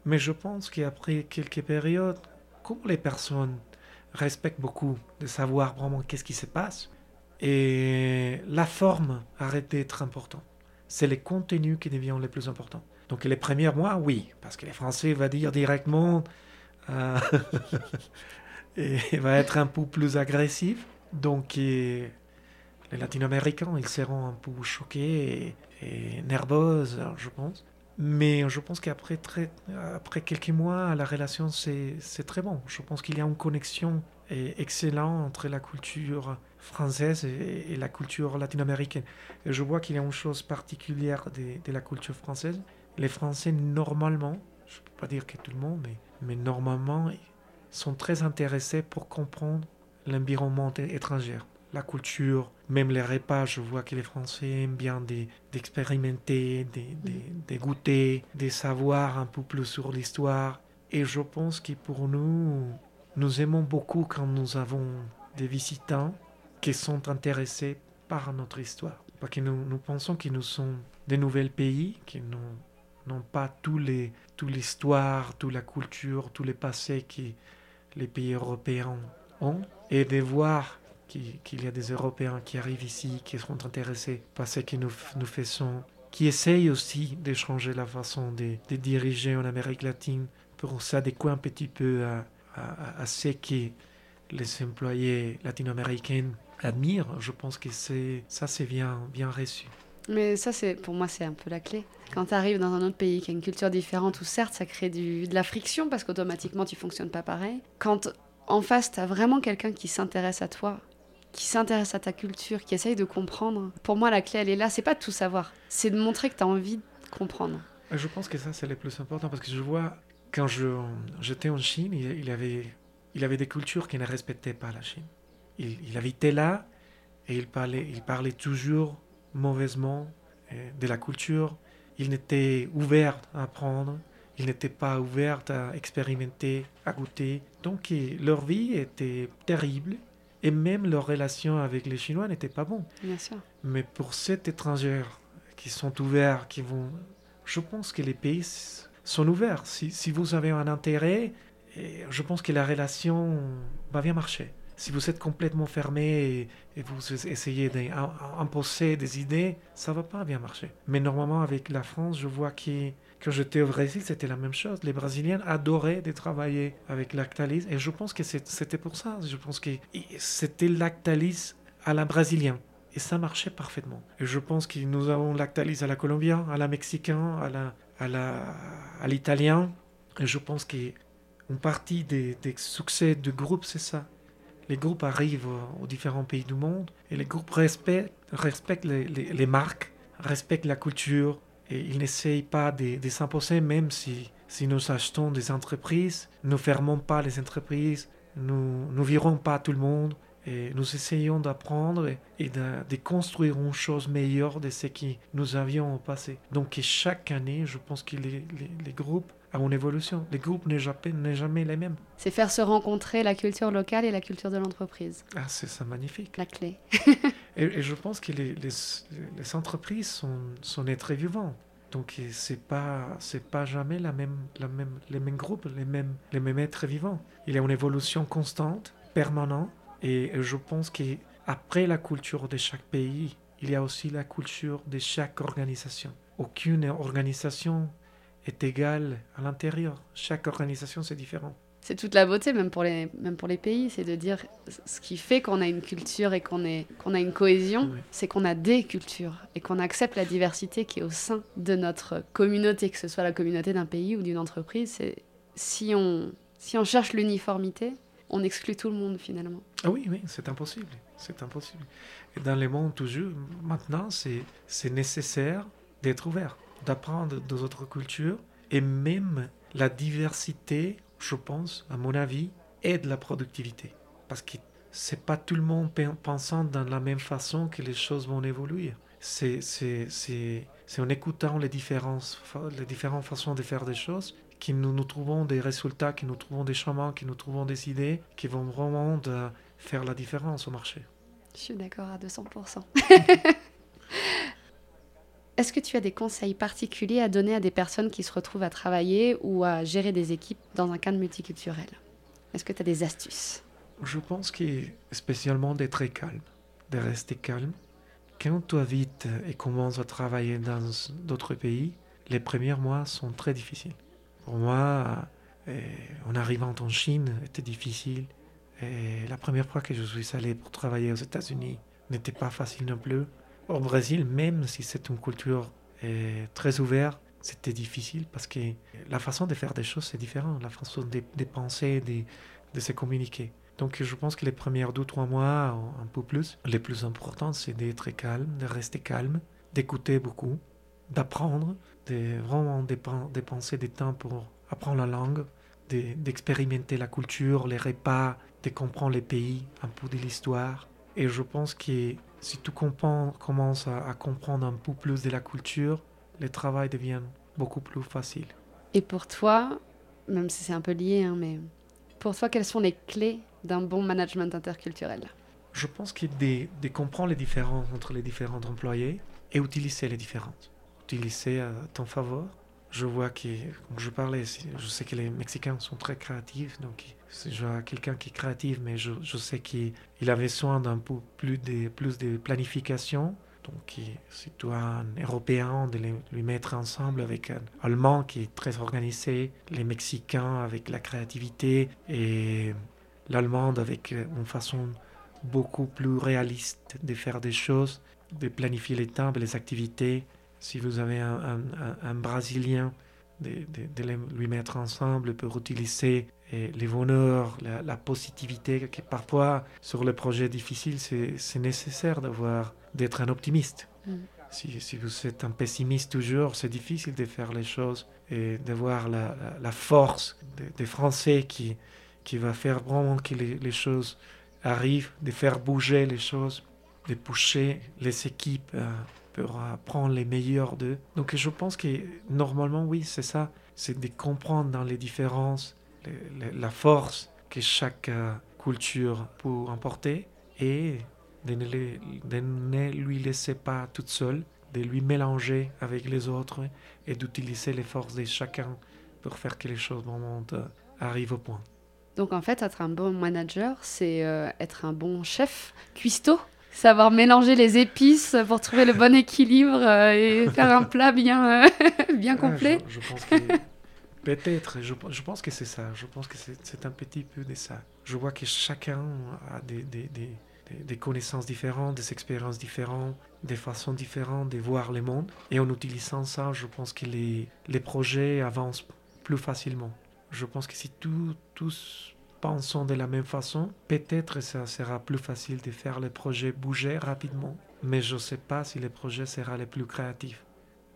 mais je pense qu'après quelques périodes, comme les personnes respectent beaucoup de savoir vraiment qu'est-ce qui se passe, et la forme arrête d'être importante. C'est les contenus qui deviennent les plus importants. Donc les premiers mois, oui, parce que les Français vont dire directement euh, et va être un peu plus agressif. Donc les Latino-Américains, ils seront un peu choqués et, et nerveux, je pense. Mais je pense qu'après après quelques mois, la relation, c'est très bon. Je pense qu'il y a une connexion excellente entre la culture française et, la culture latino-américaine. Je vois qu'il y a une chose particulière de, de, la culture française. Les Français, normalement, je ne peux pas dire que tout le monde, mais, mais normalement, sont très intéressés pour comprendre l'environnement étranger la culture, même les repas, je vois que les Français aiment bien d'expérimenter, de, goûter, de savoir un peu plus sur l'histoire. Et je pense que pour nous, nous aimons beaucoup quand nous avons des visitants qui sont intéressés par notre histoire. Parce que nous, nous pensons que nous sommes des nouveaux pays, qui n'ont pas tous les, toute l'histoire, toute la culture, tous les passés que les pays européens ont. Et de voir qu'il y a des Européens qui arrivent ici, qui seront intéressés par ce que nous, nous faisons, qui essayent aussi de changer la façon de, diriger en Amérique latine pour s'adéquer un petit peu à, à, ce que les employés latino-américains admirent. Je pense que ça, c'est bien, bien reçu. Mais ça, c'est pour moi, c'est un peu la clé. Quand tu arrives dans un autre pays qui a une culture différente, où certes, ça crée du, de la friction parce qu'automatiquement, tu fonctionnes pas pareil. Quand en face, tu as vraiment quelqu'un qui s'intéresse à toi, qui s'intéresse à ta culture, qui essaye de comprendre. Pour moi, la clé, elle est là. C'est pas de tout savoir, c'est de montrer que tu as envie de comprendre. Je pense que ça, c'est le plus important parce que je vois, quand j'étais en Chine, il, avait, il avait des cultures qui ne respectaient pas la Chine. Il, il habitait là et il parlait, il parlait toujours mauvaisement euh, de la culture. Ils n'étaient ouverts à apprendre. Ils n'étaient pas ouverts à expérimenter, à goûter. Donc leur vie était terrible. Et même leur relation avec les Chinois n'était pas bon. Bien sûr. Mais pour cet étranger qui sont ouverts, qui vont... Je pense que les pays sont ouverts. Si, si vous avez un intérêt, et je pense que la relation va bien marcher. Si vous êtes complètement fermé et, et vous essayez d'imposer des idées, ça va pas bien marcher. Mais normalement, avec la France, je vois que quand j'étais au Brésil, c'était la même chose. Les Brésiliens adoraient de travailler avec Lactalis et je pense que c'était pour ça. Je pense que c'était Lactalis à la brésilienne. Et ça marchait parfaitement. Et je pense que nous avons Lactalis à la colombienne, à la mexicain, à la, à la, à l'italien. Et je pense qu'une partie des, des succès de groupe, c'est ça. Les groupes arrivent aux différents pays du monde et les groupes respectent, respectent les, les, les marques, respectent la culture et ils n'essayent pas de, s'imposer même si, si nous achetons des entreprises, nous fermons pas les entreprises, nous ne virons pas tout le monde et nous essayons d'apprendre et de, de, construire une chose meilleure de ce que nous avions au passé. Donc chaque année, je pense que les, les groupes ont une évolution. Les groupes n'est jamais, jamais les mêmes. C'est faire se rencontrer la culture locale et la culture de l'entreprise. Ah, c'est ça magnifique. La clé. et, et, je pense que les, les, les entreprises sont, sont êtres vivants. Donc c'est pas c'est pas jamais la même la même les mêmes groupes les mêmes les mêmes êtres vivants. Il y a une évolution constante, permanente et je pense qu'après la culture de chaque pays, il y a aussi la culture de chaque organisation. Aucune organisation est égale à l'intérieur. Chaque organisation, c'est différent. C'est toute la beauté, même pour les, même pour les pays, c'est de dire ce qui fait qu'on a une culture et qu'on qu'on a une cohésion, oui. c'est qu'on a des cultures et qu'on accepte la diversité qui est au sein de notre communauté, que ce soit la communauté d'un pays ou d'une entreprise. Si on, si on cherche l'uniformité, on exclut tout le monde finalement. Ah oui, oui, c'est impossible. C'est impossible. Et dans le monde toujours, maintenant, c'est nécessaire d'être ouvert, d'apprendre d'autres cultures et même la diversité, je pense, à mon avis, aide la productivité. Parce que c'est pas tout le monde pensant dans la même façon que les choses vont évoluer. C'est en écoutant les, différences, les différentes façons de faire des choses que nous, nous trouvons des résultats, que nous trouvons des chemins, que nous trouvons des idées qui vont vraiment de faire la différence au marché. Je suis d'accord à 200%. Est-ce que tu as des conseils particuliers à donner à des personnes qui se retrouvent à travailler ou à gérer des équipes dans un cadre multiculturel? Est-ce que tu as des astuces? Je pense que spécialement d'être très calme, de rester calme. Quand tu habites et commences à travailler dans d'autres pays, les premiers mois sont très difficiles. Pour moi, en arrivant en Chine, c'était difficile. La première fois que je suis allé pour travailler aux États-Unis n'était pas facile non plus. Au Brésil, même si c'est une culture euh, très ouverte, c'était difficile parce que la façon de faire des choses, c'est différent. La façon de, de penser, de, se communiquer. Donc je pense que les premiers deux, trois mois, un peu plus, les plus importants, c'est d'être calme, de rester calme, d'écouter beaucoup, d'apprendre, de vraiment dépenser du temps pour apprendre la langue, d'expérimenter de, la culture, les repas, de comprendre les pays, un peu de l'histoire. Et je pense que si tu comprends, commences à, à, comprendre un peu plus de la culture, le travail devient beaucoup plus facile. Et pour toi, même si c'est un peu lié, hein, mais pour toi, quelles sont les clés d'un bon management interculturel? Je pense que de, de comprendre les différences entre les différents employés et utiliser les différences. Utiliser à ton faveur je vois que, comme je parlais, je sais que les Mexicains sont très créatifs, donc je vois quelqu'un qui est créatif, mais je, je sais qu'il a besoin d'un peu plus de, plus de planification. Donc, si tu un Européen, de les, lui mettre ensemble avec un Allemand qui est très organisé, les Mexicains avec la créativité et l'Allemande avec une façon beaucoup plus réaliste de faire des choses, de planifier les temps, les activités, si vous avez un, un, un Brésilien, de, de, de, lui mettre ensemble pour utiliser les bonheurs, la, la, positivité, que parfois sur les projets difficiles, c'est nécessaire d'avoir, d'être un optimiste. Mm. Si, si, vous êtes un pessimiste toujours, c'est difficile de faire les choses et de voir la, la, la force des Français qui, qui va faire vraiment que les, les, choses arrivent, de faire bouger les choses, de pousser les équipes à pour prendre les meilleurs d'eux. Donc je pense que normalement, oui, c'est ça. C'est de comprendre dans les différences la force que chaque euh, culture peut emporter et de ne, les- de ne lui laisser pas toute seule, de lui mélanger avec les autres et d'utiliser les forces de chacun pour faire que les choses vraiment euh, arrivent au point. Donc en fait, être un bon manager, c'est euh, être un bon chef cuistot, savoir mélanger les épices pour trouver le bon équilibre euh, et faire un plat bien, euh, bien complet. je, je pense que peut-être, je, je pense que c'est ça. Je pense que c'est un petit peu de ça. Je vois que chacun a des, des, des, des- des connaissances différentes, des expériences différentes, des façons différentes de voir le monde. Et en utilisant ça, je pense que les, les projets avancent plus facilement. Je pense que si tout- tous pensons de la même façon, peut-être ça sera plus facile de faire les projets bouger rapidement. Mais je ne sais pas si les projets seront les plus créatifs,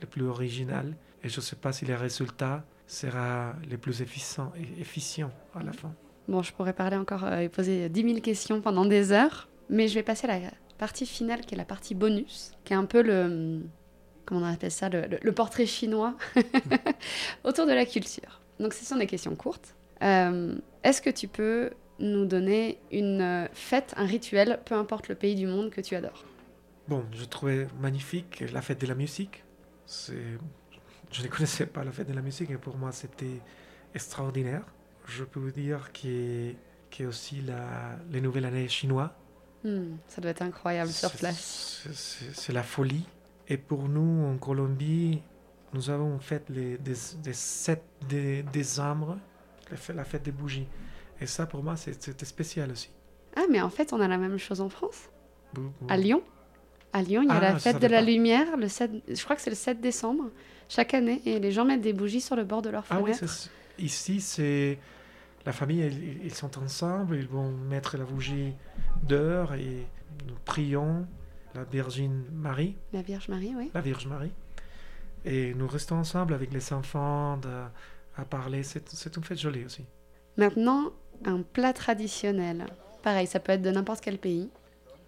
les plus originaux. Et je ne sais pas si les résultats seront les plus efficients à la fin. Bon, je pourrais parler encore euh, et poser 10 000 questions pendant des heures, mais je vais passer à la partie finale qui est la partie bonus, qui est un peu le. Comment on appelle ça Le, le- le portrait chinois autour de la culture. Donc, ce sont des questions courtes. Euh, Est-ce que tu peux nous donner une euh, fête, un rituel, peu importe le pays du monde que tu adores? Bon, je trouvais magnifique la fête de la musique. Je ne connaissais pas la fête de la musique et pour moi c'était extraordinaire. Je peux vous dire qu'il y a aussi la, les nouvelles années chinois. Hmm, Ça doit être incroyable sur place. C'est, la folie. Et pour nous, en Colombie, nous avons fait les, des, des 7 dé- décembre, la fête, des bougies. Et ça, pour moi, c'était spécial aussi. Ah, mais en fait, on a la même chose en France. À Lyon À Lyon, il y a Ah, la fête de la pas. lumière, le 7, je crois que c'est le 7 décembre, chaque année, et les gens mettent des bougies sur le bord de leur Ah oui, fenêtre. ici, c'est la famille, ils, ils sont ensemble, ils vont mettre la bougie dehors et nous prions la Vierge Marie, la Vierge Marie, oui. la Vierge Marie, et nous restons ensemble avec les enfants de- à parler. C'est une fête jolie aussi. Maintenant, un plat traditionnel. Pareil, ça peut être de n'importe quel pays.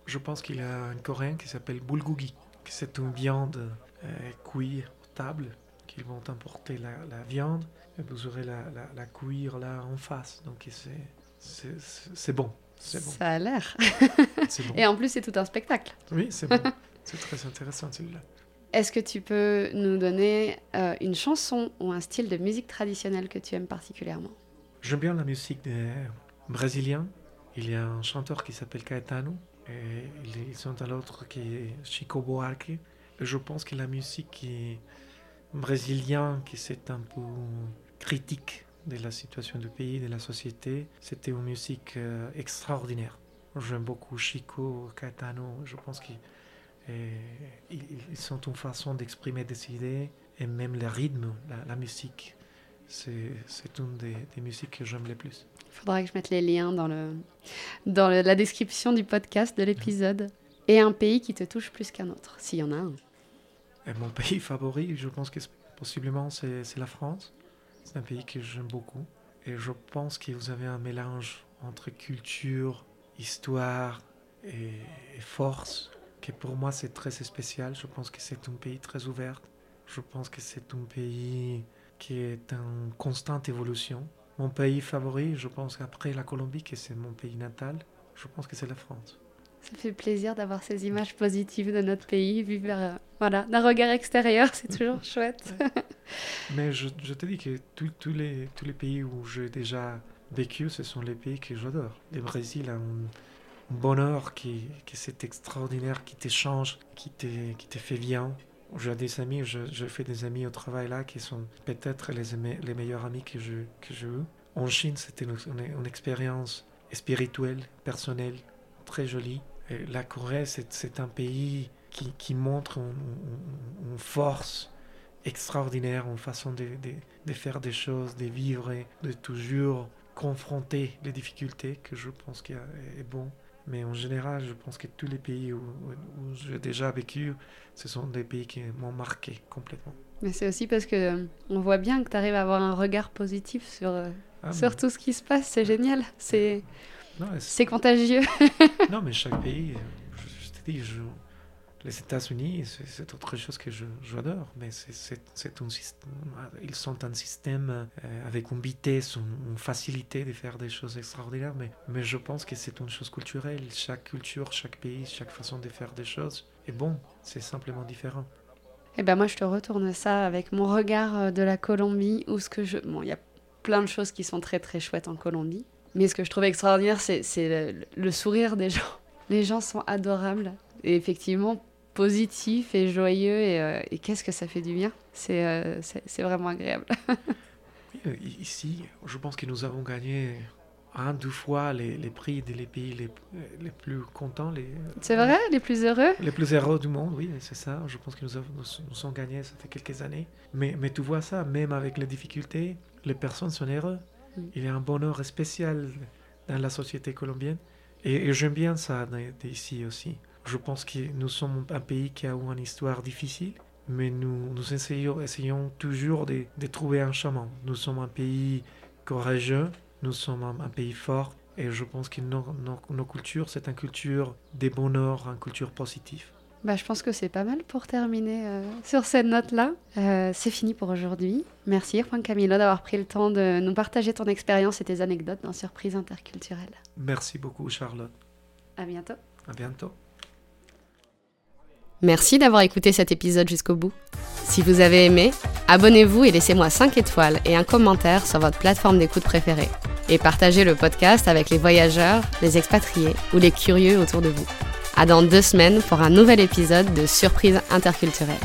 Je pense qu'il y a un Coréen qui s'appelle bulgogi, c'est une viande euh, cuite au table, qu'ils vont emporter la, la viande, et vous aurez la, la, la cuire là en face. Donc c'est- bon. Bon. Ça a l'air. Bon. Et en plus, c'est tout un spectacle. Oui, c'est bon. C'est très intéressant celui-là. Est-ce que tu peux nous donner euh, une chanson ou un style de musique traditionnelle que tu aimes particulièrement? J'aime bien la musique des Brésiliens. Il y a un chanteur qui s'appelle Caetano et ils sont à l'autre qui est Chico Buarque. Je pense que la musique brésilienne, qui c'est un peu critique de la situation du pays, de la société, c'était une musique euh, extraordinaire. J'aime beaucoup Chico, Caetano. Je pense et ils sont une façon d'exprimer des idées et même le rythme, la, la musique. C'est une des, des musiques que j'aime le plus. Il faudra que je mette les liens dans, le, dans le- la description du podcast, de l'épisode. Et un pays qui te touche plus qu'un autre, s'il y en a un. Et mon pays favori, je pense que possiblement c'est c'est la France. C'est un pays que j'aime beaucoup. Et je pense que vous avez un mélange entre culture, histoire et, et force, que pour moi c'est très spécial. Je pense que c'est un pays très ouvert. Je pense que c'est un pays qui est en constante évolution. Mon pays favori, je pense qu'après la Colombie, que c'est mon pays natal, je pense que c'est la France. Ça fait plaisir d'avoir ces images positives de notre pays, vers, euh, voilà, d'un regard extérieur, c'est toujours chouette. Mais je, je te dis que tous- les, tous les pays où j'ai déjà vécu, ce sont les pays que j'adore. Le Brésil a un bonheur qui, qui c'est extraordinaire, qui t'échange, qui te, qui te fait bien. J'ai des amis, je, je fais des amis au travail là qui sont peut-être les, les meilleurs amis que je- que j'ai eu. En Chine, c'était une, une- expérience spirituelle, personnelle, très jolie. La Corée, c'est un pays qui, qui montre une, force extraordinaire, une façon de, de, de faire des choses, de vivre, et de toujours confronter les difficultés que je pense qu'il est bon. Mais en général, je pense que tous les pays où, où- j'ai déjà vécu, ce sont des pays qui m'ont marqué complètement. Mais c'est aussi parce que euh, on voit bien que tu arrives à avoir un regard positif sur, euh, Ah, sur tout ce qui se passe, c'est génial, c'est c'est- contagieux. non, mais chaque pays, euh, je, je te dis, je, Les États-Unis, c'est- autre chose que j'adore, mais c'est- un système. Ils sont un système euh, avec une vitesse, une, facilité de faire des choses extraordinaires, mais, mais je pense que c'est une chose culturelle. Chaque culture, chaque pays, chaque façon de faire des choses est bon, c'est simplement différent. Eh ben moi, je te retourne ça avec mon regard euh, de la Colombie, où ce que je... Bon, il y a plein de choses qui sont très très chouettes en Colombie, mais ce que je trouve extraordinaire, c'est le, le sourire des gens. Les gens sont adorables, et effectivement positifs et joyeux, et, euh, et qu'est-ce que ça fait du bien. C'est euh, vraiment agréable. Euh, Ici, je pense que nous avons gagné un, deux fois les, les prix des les pays les, les plus contents, les, C'est vrai, les plus heureux? les plus heureux du monde, oui, c'est ça. Je pense que nous avons nous, nous sommes gagnés, ça fait quelques années. Mais, mais tu vois ça, même avec les difficultés, les personnes sont heureuses. Mm. Il y a un bonheur spécial dans la société colombienne. Et, et j'aime bien ça d'ici aussi. Je pense que nous sommes un pays qui a eu une histoire difficile, mais nous, nous essayons, essayons toujours de, de trouver un chemin. Nous sommes un pays courageux, nous sommes un, un pays fort, et je pense que nos, nos, nos cultures, c'est une culture de bonheur, une culture positive. Bah, je pense que c'est pas mal pour terminer euh, sur cette note-là. Euh, c'est fini pour aujourd'hui. Merci Juan Camilo d'avoir pris le temps de nous partager ton expérience et tes anecdotes dans Surprise interculturelle. Merci beaucoup, Charlotte. À bientôt. À bientôt. Merci d'avoir écouté cet épisode jusqu'au bout. Si vous avez aimé, abonnez-vous et laissez-moi 5 étoiles et un commentaire sur votre plateforme d'écoute préférée. Et partagez le podcast avec les voyageurs, les expatriés ou les curieux autour de vous. À dans deux semaines pour un nouvel épisode de Surprise interculturelle.